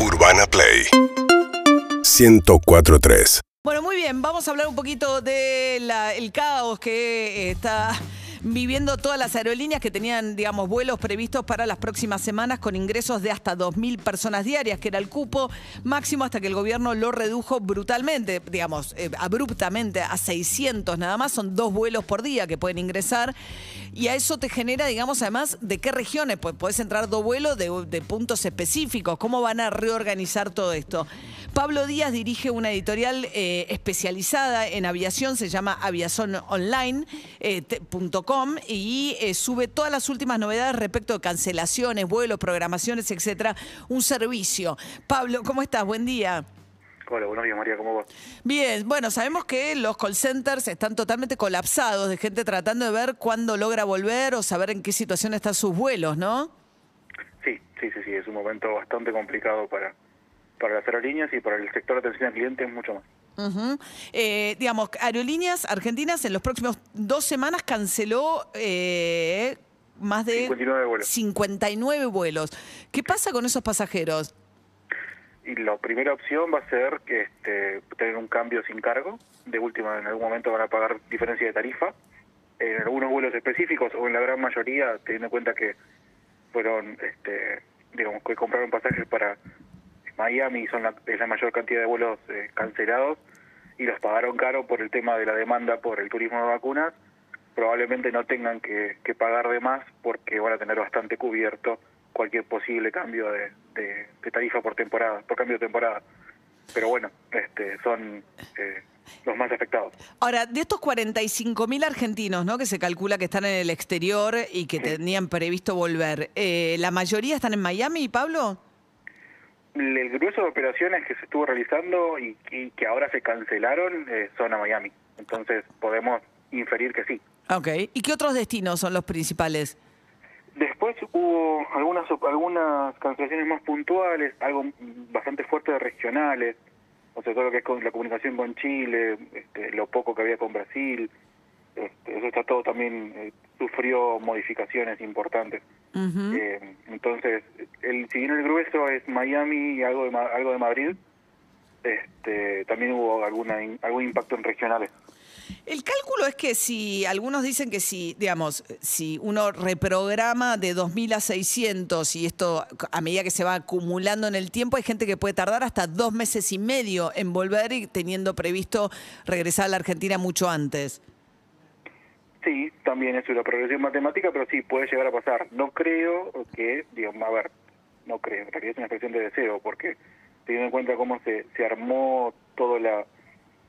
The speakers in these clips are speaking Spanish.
Urbana Play 1043. Bueno, muy bien, vamos a hablar un poquito del caos que eh, está viviendo todas las aerolíneas que tenían, digamos, vuelos previstos para las próximas semanas con ingresos de hasta 2.000 personas diarias, que era el cupo máximo hasta que el gobierno lo redujo brutalmente, digamos, eh, abruptamente a 600 nada más, son dos vuelos por día que pueden ingresar. Y a eso te genera, digamos, además, ¿de qué regiones? Pues podés entrar dos vuelos de, de puntos específicos. ¿Cómo van a reorganizar todo esto? Pablo Díaz dirige una editorial eh, especializada en aviación, se llama aviaciononline.com eh, y eh, sube todas las últimas novedades respecto de cancelaciones, vuelos, programaciones, etcétera. Un servicio. Pablo, ¿cómo estás? Buen día. Hola, buenos días María, ¿cómo va? Bien, bueno, sabemos que los call centers están totalmente colapsados de gente tratando de ver cuándo logra volver o saber en qué situación están sus vuelos, ¿no? Sí, sí, sí, sí, es un momento bastante complicado para, para las aerolíneas y para el sector de atención al cliente es mucho más. Eh, digamos, Aerolíneas Argentinas en los próximos dos semanas canceló eh, más de 59 vuelos. 59 vuelos. ¿Qué pasa con esos pasajeros? Y la primera opción va a ser que este, tener un cambio sin cargo. De última, en algún momento van a pagar diferencia de tarifa. En algunos vuelos específicos o en la gran mayoría, teniendo en cuenta que fueron, este, digamos, que compraron pasajes para Miami son la, es la mayor cantidad de vuelos eh, cancelados y los pagaron caro por el tema de la demanda por el turismo de vacunas, probablemente no tengan que, pagar de más porque van a tener bastante cubierto cualquier posible cambio de, tarifa por temporada, por cambio de temporada. Pero bueno, este, son eh, los más afectados. Ahora, de estos 45 mil argentinos, ¿no? Que se calcula que están en el exterior y que tenían previsto volver, eh, ¿la mayoría están en Miami, Pablo? El grueso de operaciones que se estuvo realizando y, que ahora se cancelaron eh, son a Miami. Entonces podemos inferir que sí. Ok. ¿Y qué otros destinos son los principales? Después hubo algunas algunas cancelaciones más puntuales, algo bastante fuerte de regionales, o sea, todo lo que es con la comunicación con Chile, este, lo poco que había con Brasil, este, eso está todo también eh, sufrió modificaciones importantes. Eh, entonces, el, si bien el grueso es Miami y algo de, algo de Madrid, este, también hubo alguna, algún impacto en regionales. El cálculo es que si algunos dicen que si, digamos, si uno reprograma de 2.000 a 600 y esto a medida que se va acumulando en el tiempo, hay gente que puede tardar hasta dos meses y medio en volver y teniendo previsto regresar a la Argentina mucho antes. Sí, también es una progresión matemática, pero sí, puede llegar a pasar. No creo que, digamos, a ver, no creo, en realidad es una expresión de deseo, porque teniendo en cuenta cómo se, se armó todo la,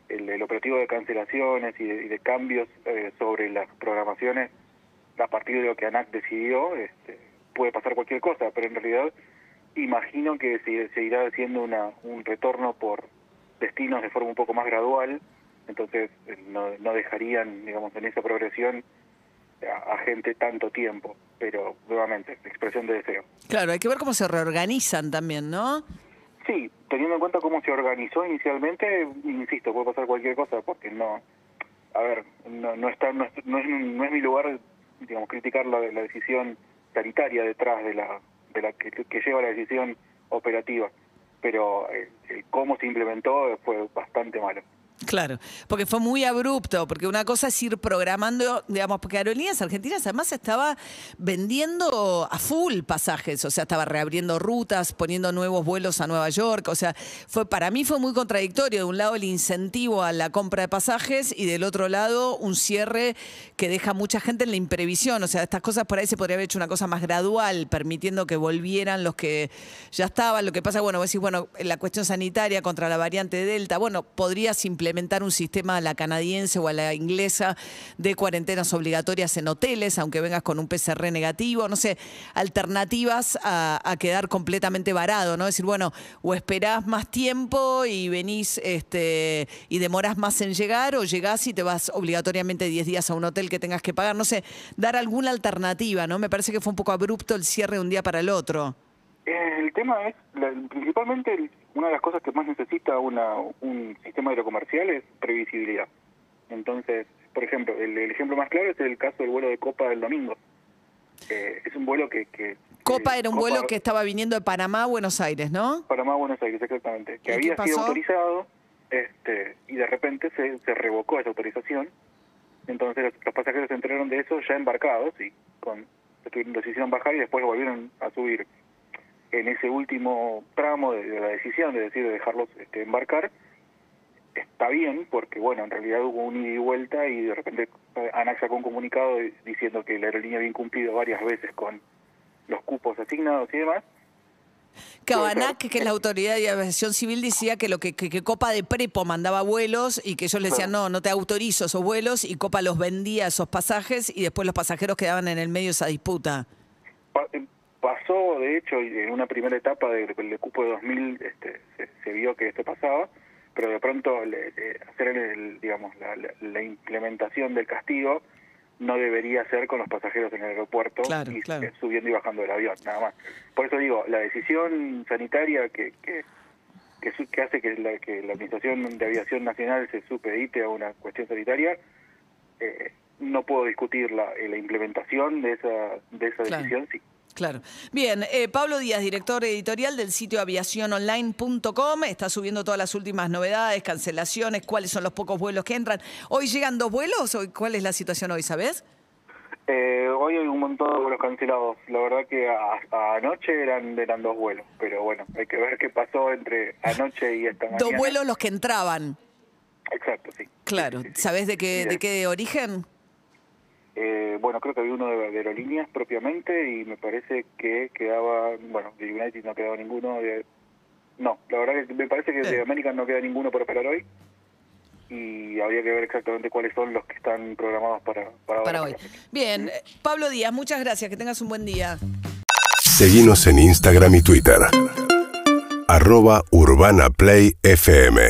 el, operativo de cancelaciones y de, cambios eh, sobre las programaciones a partir de lo que ANAC decidió, este, puede pasar cualquier cosa, pero en realidad imagino que se, se irá haciendo una, un retorno por destinos de forma un poco más gradual, entonces eh, no, no dejarían, digamos, en esa progresión a, gente tanto tiempo, pero nuevamente, expresión de deseo. Claro, hay que ver cómo se reorganizan también, ¿no? Sí, teniendo en cuenta cómo se organizó inicialmente, insisto, puede pasar cualquier cosa, porque no, a ver, no, no está, no es, no es, mi lugar, digamos, criticar la, la decisión sanitaria detrás de la, de la que, que lleva la decisión operativa, pero el cómo se implementó fue bastante malo. Claro, porque fue muy abrupto, porque una cosa es ir programando, digamos, porque Aerolíneas Argentinas además estaba vendiendo a full pasajes, o sea, estaba reabriendo rutas, poniendo nuevos vuelos a Nueva York, o sea, fue para mí fue muy contradictorio, de un lado el incentivo a la compra de pasajes y del otro lado un cierre que deja mucha gente en la imprevisión, o sea, estas cosas por ahí se podría haber hecho una cosa más gradual, permitiendo que volvieran los que ya estaban, lo que pasa, bueno, vos decís, bueno, la cuestión sanitaria contra la variante Delta, bueno, podría simplemente implementar un sistema a la canadiense o a la inglesa de cuarentenas obligatorias en hoteles, aunque vengas con un PCR negativo, no sé, alternativas a, quedar completamente varado, ¿no? Decir, bueno, o esperás más tiempo y venís este, y demorás más en llegar, o llegás y te vas obligatoriamente 10 días a un hotel que tengas que pagar, no sé, dar alguna alternativa, ¿no? Me parece que fue un poco abrupto el cierre de un día para el otro. El tema es, principalmente, una de las cosas que más necesita una, un sistema aerocomercial es previsibilidad. Entonces, por ejemplo, el, ejemplo más claro es el caso del vuelo de Copa del domingo. Eh, es un vuelo que, que Copa eh, era un Copa- vuelo que estaba viniendo de Panamá a Buenos Aires, ¿no? Panamá, Buenos Aires, exactamente. Que ¿Y había sido autorizado este, y de repente se, se revocó esa autorización. Entonces los, los pasajeros se enteraron de eso ya embarcados y con, tuvieron- decidieron bajar y después volvieron a subir. En ese último tramo de, de la decisión de decir de dejarlos este, embarcar, está bien porque, bueno, en realidad hubo un ida y vuelta y de repente eh, ANAC sacó un comunicado di- diciendo que la aerolínea había incumplido varias veces con los cupos asignados y demás. Cabanac, que es la autoridad de aviación civil, decía que lo que, que- que Copa de Prepo mandaba vuelos y que ellos le decían, no, no te autorizo esos vuelos y Copa los vendía esos pasajes y después los pasajeros quedaban en el medio de esa disputa. Pa- pasó, de hecho, y en una primera etapa del, del cupo de 2000 este, se, se vio que esto pasaba, pero de pronto le- hacer el, digamos la, la- la implementación del castigo no debería ser con los pasajeros en el aeropuerto Claro, y claro. eh, subiendo y bajando del avión, nada más. Por eso digo, la decisión sanitaria que, que, que, su- que hace que la, que la Administración de Aviación Nacional se supedite a una cuestión sanitaria, eh, no puedo discutir la, eh, la implementación de esa, de esa Claro. decisión, sí. Claro. Bien, eh, Pablo Díaz, director editorial del sitio aviaciononline.com, está subiendo todas las últimas novedades, cancelaciones, cuáles son los pocos vuelos que entran. ¿Hoy llegan dos vuelos? ¿Hoy- ¿Cuál es la situación hoy, sabes? Eh, hoy hay un montón de vuelos cancelados. La verdad que a- a- anoche eran, eran dos vuelos, pero bueno, hay que ver qué pasó entre anoche y esta mañana. Dos vuelos los que entraban. Exacto, sí. Claro. Sí, sí, sí. ¿Sabés de qué, de qué origen? Eh, bueno, creo que había uno de, de aerolíneas propiamente y me parece que quedaba, bueno, de United no quedaba ninguno. De, no, la verdad que me parece que de. American no queda ninguno por operar hoy y habría que ver exactamente cuáles son los que están programados para, para, Para hoy. Bien, eh, Pablo Díaz, muchas gracias, que tengas un buen día. Seguinos en Instagram y Twitter. Arroba Urbana Play FM.